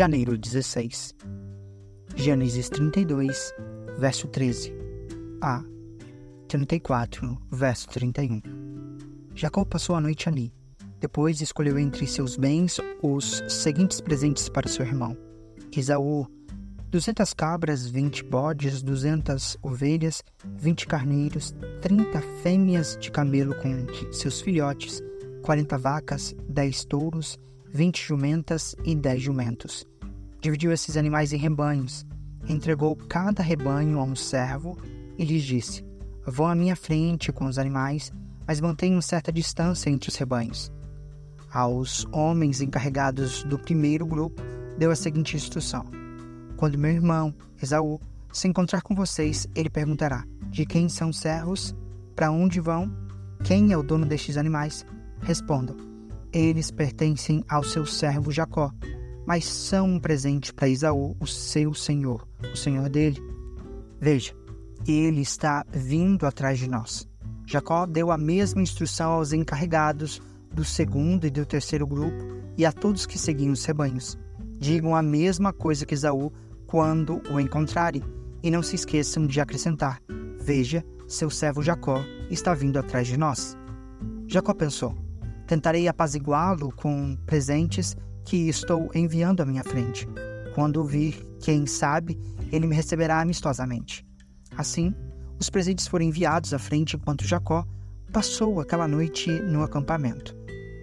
janeiro 16. Gênesis 32, verso 13 a 34, verso 31. Jacó passou a noite ali. Depois escolheu entre seus bens os seguintes presentes para seu irmão: Esaú, 200 cabras, 20 bodes, 200 ovelhas, 20 carneiros, 30 fêmeas de camelo com seus filhotes, 40 vacas, 10 touros, 20 jumentas e 10 jumentos. Dividiu esses animais em rebanhos, entregou cada rebanho a um servo e lhes disse: Vão à minha frente com os animais, mas mantenham certa distância entre os rebanhos. Aos homens encarregados do primeiro grupo, deu a seguinte instrução: Quando meu irmão, Esaú, se encontrar com vocês, ele perguntará: De quem são os servos? Para onde vão? Quem é o dono destes animais? Respondam: eles pertencem ao seu servo Jacó, mas são um presente para Esaú, o seu senhor, o senhor dele. Veja, ele está vindo atrás de nós. Jacó deu a mesma instrução aos encarregados do segundo e do terceiro grupo e a todos que seguiam os rebanhos. Digam a mesma coisa que Esaú quando o encontrarem, e não se esqueçam de acrescentar: Veja, seu servo Jacó está vindo atrás de nós. Jacó pensou: Tentarei apaziguá-lo com presentes que estou enviando à minha frente. Quando vir, quem sabe, ele me receberá amistosamente. Assim, os presentes foram enviados à frente enquanto Jacó passou aquela noite no acampamento.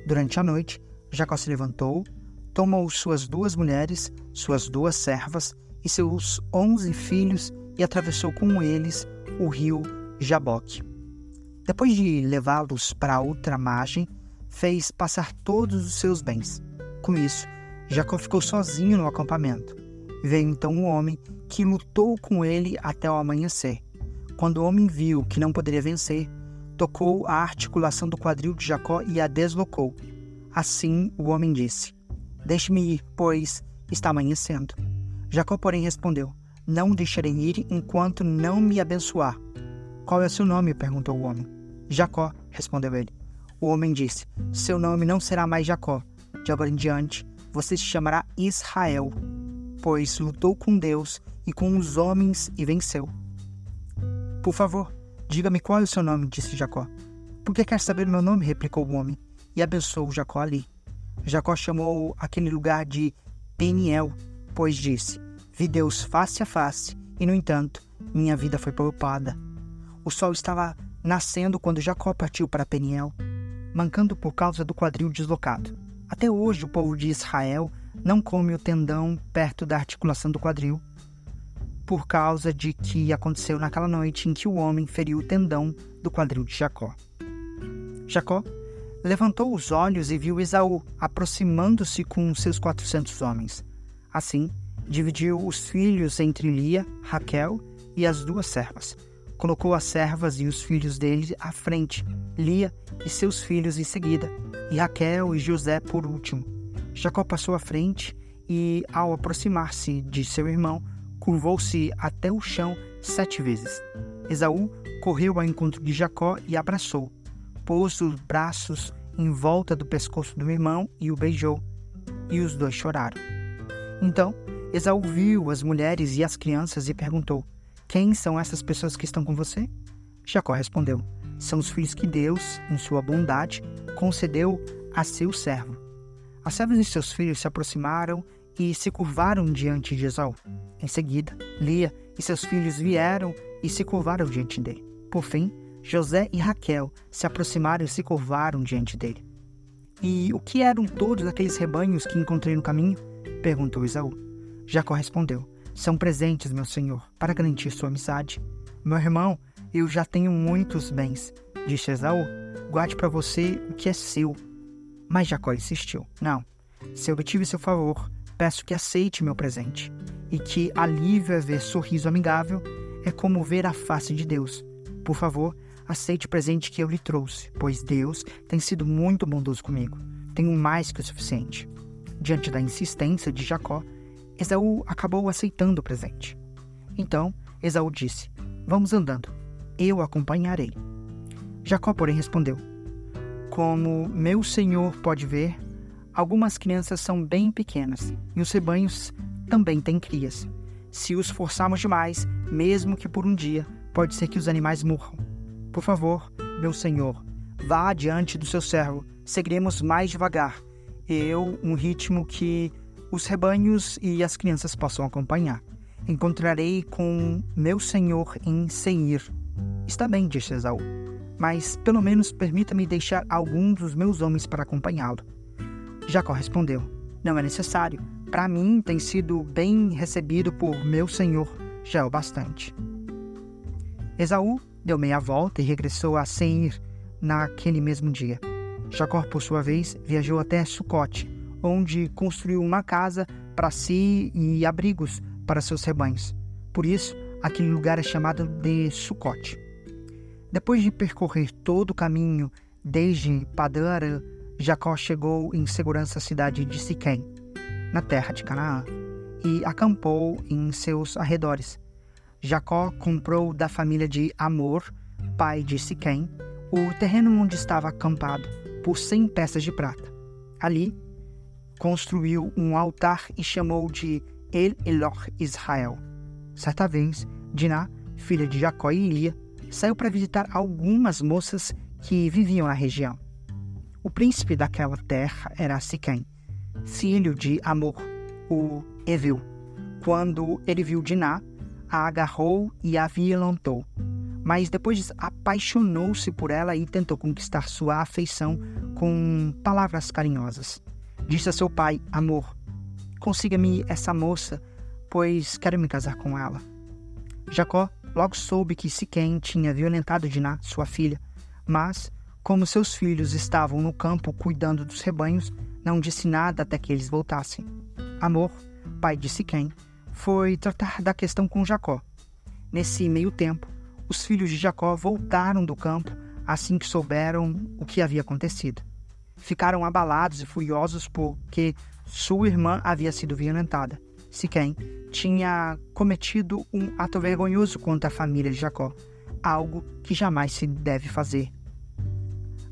Durante a noite, Jacó se levantou, tomou suas duas mulheres, suas duas servas e seus onze filhos e atravessou com eles o rio Jaboque. Depois de levá-los para outra margem, fez passar todos os seus bens. Com isso, Jacó ficou sozinho no acampamento. Veio então um homem que lutou com ele até o amanhecer. Quando o homem viu que não poderia vencer, tocou a articulação do quadril de Jacó e a deslocou. Assim o homem disse: Deixe-me ir, pois está amanhecendo. Jacó, porém, respondeu: Não deixarei ir enquanto não me abençoar. Qual é seu nome? perguntou o homem. Jacó, respondeu ele. O homem disse: Seu nome não será mais Jacó. De agora em diante, você se chamará Israel, pois lutou com Deus e com os homens e venceu. Por favor, diga-me qual é o seu nome, disse Jacó. Por que quer saber o meu nome? replicou o homem, e abençoou Jacó ali. Jacó chamou aquele lugar de Peniel, pois disse: Vi Deus face a face, e no entanto, minha vida foi poupada. O sol estava nascendo quando Jacó partiu para Peniel mancando por causa do quadril deslocado. Até hoje, o povo de Israel não come o tendão perto da articulação do quadril, por causa de que aconteceu naquela noite em que o homem feriu o tendão do quadril de Jacó. Jacó levantou os olhos e viu Esaú aproximando-se com seus quatrocentos homens. Assim, dividiu os filhos entre Lia, Raquel e as duas servas. Colocou as servas e os filhos dele à frente, Lia e seus filhos em seguida, e Raquel e José por último. Jacó passou à frente e, ao aproximar-se de seu irmão, curvou-se até o chão sete vezes. Esaú correu ao encontro de Jacó e abraçou, pôs os braços em volta do pescoço do irmão e o beijou, e os dois choraram. Então, Esaú viu as mulheres e as crianças e perguntou: Quem são essas pessoas que estão com você? Jacó respondeu: são os filhos que Deus, em sua bondade, concedeu a seu servo. As servas e seus filhos se aproximaram e se curvaram diante de Esaú. Em seguida, Lia e seus filhos vieram e se curvaram diante dele. Por fim, José e Raquel se aproximaram e se curvaram diante dele. E o que eram todos aqueles rebanhos que encontrei no caminho? perguntou Esaú. Jacó respondeu: São presentes, meu senhor, para garantir sua amizade. Meu irmão eu já tenho muitos bens, disse Esaú. Guarde para você o que é seu. Mas Jacó insistiu: Não, se obtive seu favor, peço que aceite meu presente. E que alívio é ver sorriso amigável é como ver a face de Deus. Por favor, aceite o presente que eu lhe trouxe, pois Deus tem sido muito bondoso comigo. Tenho mais que o suficiente. Diante da insistência de Jacó, Esaú acabou aceitando o presente. Então, Esaú disse: Vamos andando eu acompanharei. Jacó, porém, respondeu: Como meu senhor pode ver, Algumas crianças são bem pequenas e os rebanhos também têm crias. Se os forçarmos demais, mesmo que por um dia, pode ser que os animais morram. Por favor, meu senhor, vá adiante do seu servo, seguiremos mais devagar. Eu, um ritmo que os rebanhos e as crianças possam acompanhar. Encontrarei com meu senhor em Seir. Está bem, disse Esaú, mas pelo menos permita-me deixar alguns dos meus homens para acompanhá-lo. Jacó respondeu: Não é necessário. Para mim tem sido bem recebido por meu senhor, já é o bastante. Esaú deu meia volta e regressou a Seir naquele mesmo dia. Jacó, por sua vez, viajou até Sucote, onde construiu uma casa para si e abrigos para seus rebanhos. Por isso, aquele lugar é chamado de Sucote. Depois de percorrer todo o caminho desde Padara Jacó chegou em segurança à cidade de Siquém, na terra de Canaã, e acampou em seus arredores. Jacó comprou da família de Amor, pai de Siquém, o terreno onde estava acampado, por cem peças de prata. Ali, construiu um altar e chamou de El Eloh Israel. Certa vez, Diná, filha de Jacó e Lia, saiu para visitar algumas moças que viviam na região. O príncipe daquela terra era Siquém, filho de Amor, o Evil. Quando ele viu Diná, a agarrou e a violentou. Mas depois apaixonou-se por ela e tentou conquistar sua afeição com palavras carinhosas. Disse a seu pai, Amor, consiga-me essa moça, pois quero me casar com ela. Jacó logo soube que Siquém tinha violentado Diná, sua filha, mas como seus filhos estavam no campo cuidando dos rebanhos, não disse nada até que eles voltassem. Amor, pai de Siquém, foi tratar da questão com Jacó. Nesse meio tempo, os filhos de Jacó voltaram do campo assim que souberam o que havia acontecido. Ficaram abalados e furiosos porque sua irmã havia sido violentada. Siquém tinha cometido um ato vergonhoso contra a família de Jacó, algo que jamais se deve fazer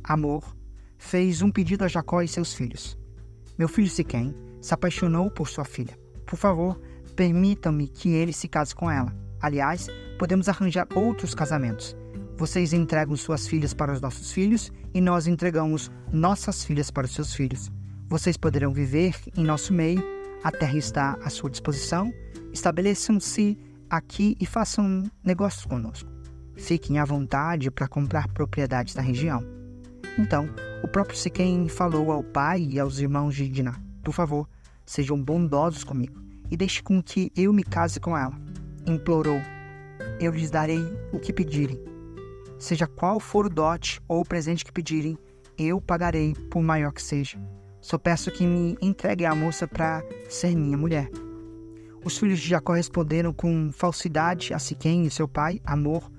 Amor, fez um pedido a Jacó e seus filhos. Meu filho Siquém se apaixonou por sua filha. Por favor, permitam-me que ele se case com ela. Aliás, podemos arranjar outros casamentos. Vocês entregam suas filhas para os nossos filhos e nós entregamos nossas filhas para os seus filhos. Vocês poderão viver em nosso meio, a terra está à sua disposição. Estabeleçam-se aqui e façam negócios conosco. Fiquem à vontade para comprar propriedades na região. Então, o próprio Siquém falou ao pai e aos irmãos de Diná: Por favor, sejam bondosos comigo e deixe com que eu me case com ela. Implorou: Eu lhes darei o que pedirem. Seja qual for o dote ou o presente que pedirem, eu pagarei, por maior que seja. Só peço que me entregue a moça para ser minha mulher. Os filhos de Jacó responderam com falsidade a Siquém e seu pai, Amor,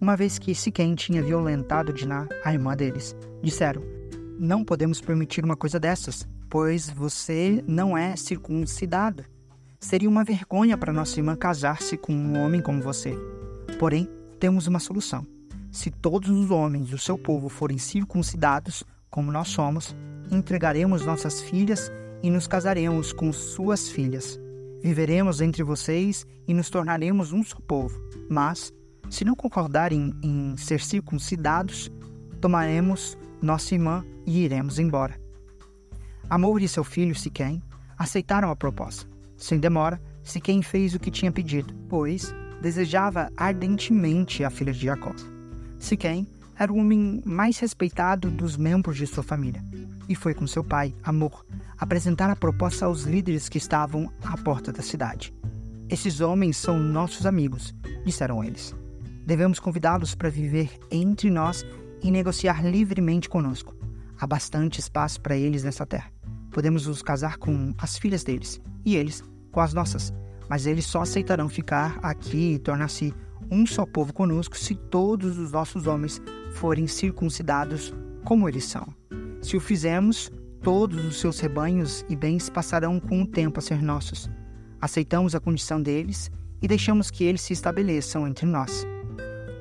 uma vez que Siquém tinha violentado Diná, a irmã deles. Disseram: Não podemos permitir uma coisa dessas, pois você não é circuncidado. Seria uma vergonha para nossa irmã casar-se com um homem como você. Porém, temos uma solução. Se todos os homens do seu povo forem circuncidados, como nós somos, entregaremos nossas filhas e nos casaremos com suas filhas. Viveremos entre vocês e nos tornaremos um só povo. Mas se não concordarem em ser circuncidados, tomaremos nossa irmã e iremos embora. Amor e seu filho Siquém aceitaram a proposta. Sem demora, Siquém fez o que tinha pedido, pois desejava ardentemente a filha de Jacó. Siquém era o homem mais respeitado dos membros de sua família e foi com seu pai, Amor, apresentar a proposta aos líderes que estavam à porta da cidade. Esses homens são nossos amigos, disseram eles. Devemos convidá-los para viver entre nós e negociar livremente conosco. Há bastante espaço para eles nessa terra. Podemos os casar com as filhas deles e eles com as nossas, mas eles só aceitarão ficar aqui e tornar-se um só povo conosco se todos os nossos homens forem circuncidados como eles são. Se o fizermos, todos os seus rebanhos e bens passarão com o tempo a ser nossos. Aceitamos a condição deles e deixamos que eles se estabeleçam entre nós.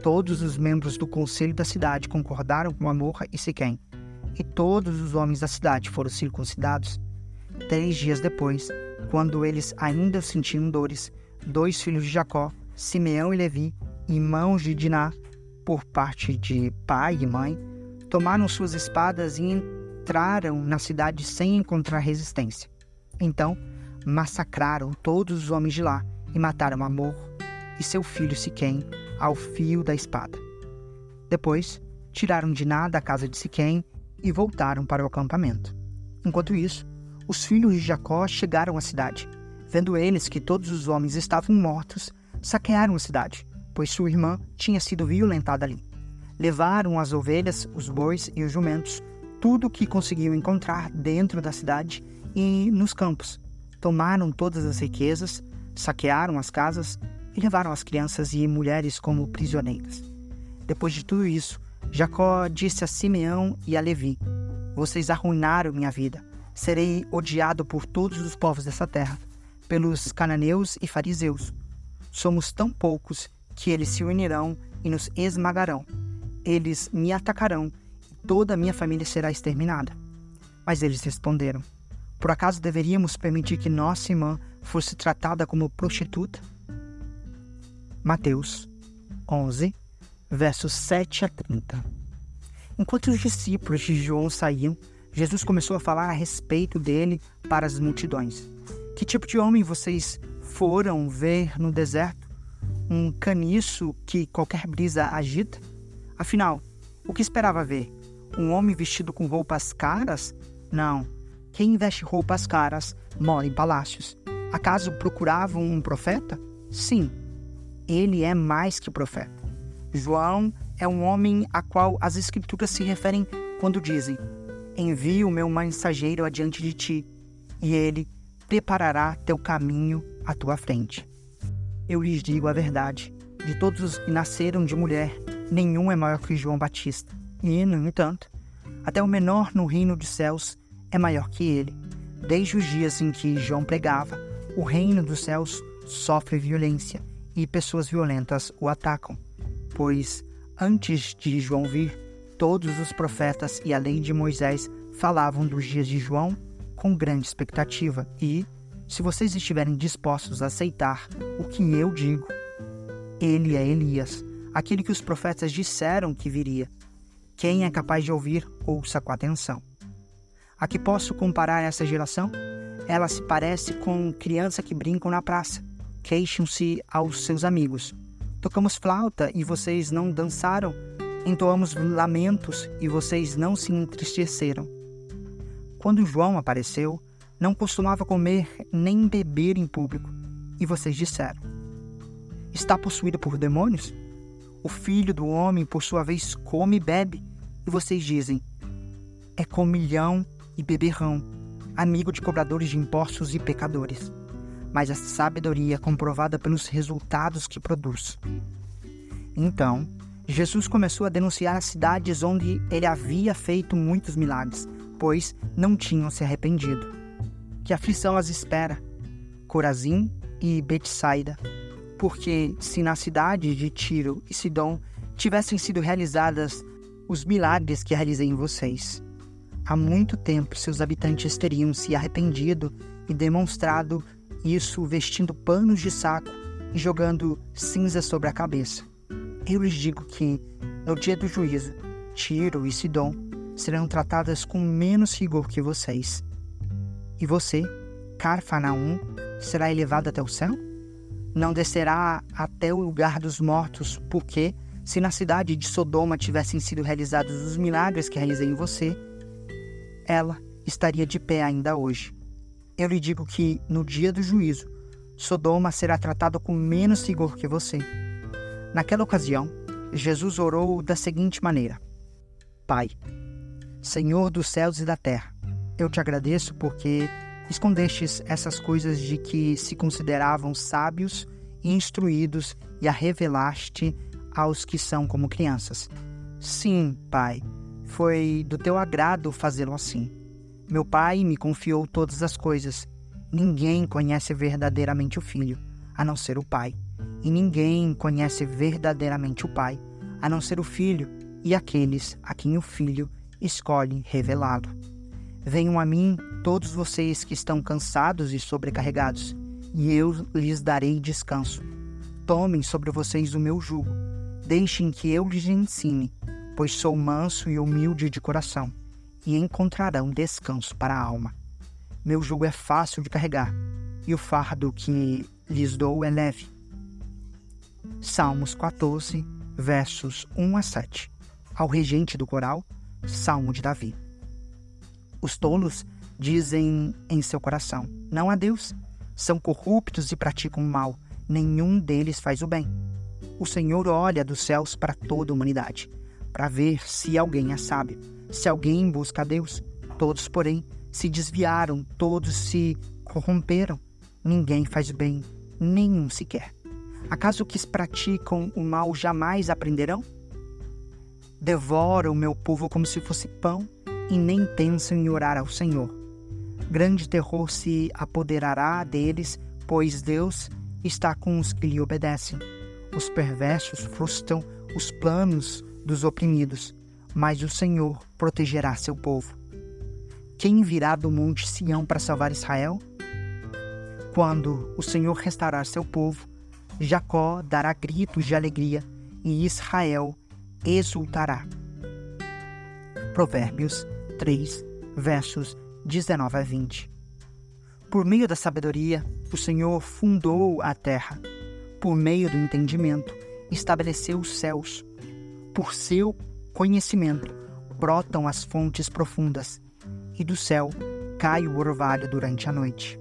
Todos os membros do conselho da cidade concordaram com Amorra e Siquém, e todos os homens da cidade foram circuncidados. Três dias depois, quando eles ainda sentiam dores, dois filhos de Jacó, Simeão e Levi, irmãos de Diná, por parte de pai e mãe, tomaram suas espadas e entraram na cidade sem encontrar resistência. Então, massacraram todos os homens de lá e mataram Amor e seu filho Siquém ao fio da espada. Depois, tiraram Diná da casa de Siquém e voltaram para o acampamento. Enquanto isso, os filhos de Jacó chegaram à cidade. Vendo eles que todos os homens estavam mortos, saquearam a cidade, pois sua irmã tinha sido violentada ali. Levaram as ovelhas, os bois e os jumentos, tudo o que conseguiam encontrar dentro da cidade e nos campos. Tomaram todas as riquezas, saquearam as casas e levaram as crianças e mulheres como prisioneiras. Depois de tudo isso, Jacó disse a Simeão e a Levi: Vocês arruinaram minha vida. Serei odiado por todos os povos dessa terra, pelos cananeus e fariseus. Somos tão poucos que eles se unirão e nos esmagarão. Eles me atacarão e toda a minha família será exterminada. Mas eles responderam: Por acaso deveríamos permitir que nossa irmã fosse tratada como prostituta? Mateus 11, versos 7 a 30. Enquanto os discípulos de João saíam, Jesus começou a falar a respeito dele para as multidões. Que tipo de homem vocês foram ver no deserto? Um caniço que qualquer brisa agita? Afinal, o que esperava ver? Um homem vestido com roupas caras? Não. Quem veste roupas caras mora em palácios. Acaso procuravam um profeta? Sim, ele é mais que profeta. João é um homem a qual as Escrituras se referem quando dizem: Envio o meu mensageiro adiante de ti, e ele preparará teu caminho à tua frente. Eu lhes digo a verdade: de todos os que nasceram de mulher, nenhum é maior que João Batista. E, no entanto, até o menor no reino dos céus é maior que ele. Desde os dias em que João pregava, o reino dos céus sofre violência e pessoas violentas o atacam pois antes de João vir, todos os profetas e a lei de Moisés falavam dos dias de João com grande expectativa e, se vocês estiverem dispostos a aceitar o que eu digo, ele é Elias, aquele que os profetas disseram que viria. Quem é capaz de ouvir, ouça com atenção. A que posso comparar essa geração? Ela se parece com criança que brincam na praça. Queixam-se aos seus amigos. Tocamos flauta e vocês não dançaram. Entoamos lamentos e vocês não se entristeceram. Quando João apareceu, não costumava comer nem beber em público. E vocês disseram: Está possuído por demônios? O filho do homem, por sua vez, come e bebe. E vocês dizem: É comilhão e beberrão, amigo de cobradores de impostos e pecadores mas a sabedoria é comprovada pelos resultados que produz. Então, Jesus começou a denunciar as cidades onde ele havia feito muitos milagres, pois não tinham se arrependido. Que aflição as espera? Corazim e Betsaida. Porque se na cidade de Tiro e Sidom tivessem sido realizadas os milagres que realizei em vocês, há muito tempo seus habitantes teriam se arrependido e demonstrado isso vestindo panos de saco e jogando cinza sobre a cabeça. Eu lhes digo que, no dia do juízo, Tiro e Sidom serão tratadas com menos rigor que vocês. E você, Carfanaum, será elevado até o céu? Não descerá até o lugar dos mortos, porque, se na cidade de Sodoma tivessem sido realizados os milagres que realizei em você, ela estaria de pé ainda hoje. Eu lhe digo que, no dia do juízo, Sodoma será tratado com menos rigor que você. Naquela ocasião, Jesus orou da seguinte maneira: Pai, Senhor dos céus e da terra, eu te agradeço porque escondestes essas coisas de que se consideravam sábios e instruídos e a revelaste aos que são como crianças. Sim, Pai, foi do teu agrado fazê-lo assim. Meu pai me confiou todas as coisas. Ninguém conhece verdadeiramente o filho, a não ser o pai. E ninguém conhece verdadeiramente o pai, a não ser o filho e aqueles a quem o filho escolhe revelá-lo. Venham a mim todos vocês que estão cansados e sobrecarregados, e eu lhes darei descanso. Tomem sobre vocês o meu jugo, deixem que eu lhes ensine, pois sou manso e humilde de coração, e encontrarão descanso para a alma. Meu jugo é fácil de carregar, e o fardo que lhes dou é leve. Salmos 14, versos 1 a 7. Ao regente do coral, Salmo de Davi. Os tolos dizem em seu coração: Não há Deus. São corruptos e praticam o mal. Nenhum deles faz o bem. O Senhor olha dos céus para toda a humanidade, para ver se alguém é sábio, se alguém busca a Deus. Todos, porém, se desviaram, todos se corromperam. Ninguém faz bem, nenhum sequer. Acaso que praticam o mal jamais aprenderão? Devora o meu povo como se fosse pão e nem pensam em orar ao Senhor. Grande terror se apoderará deles, pois Deus está com os que lhe obedecem. Os perversos frustram os planos dos oprimidos, mas o Senhor protegerá seu povo. Quem virá do monte Sião para salvar Israel? Quando o Senhor restaurar seu povo, Jacó dará gritos de alegria e Israel exultará. Provérbios 3, versos 19 a 20. Por meio da sabedoria, o Senhor fundou a terra. Por meio do entendimento, estabeleceu os céus. Por seu conhecimento, brotam as fontes profundas, e do céu cai o orvalho durante a noite.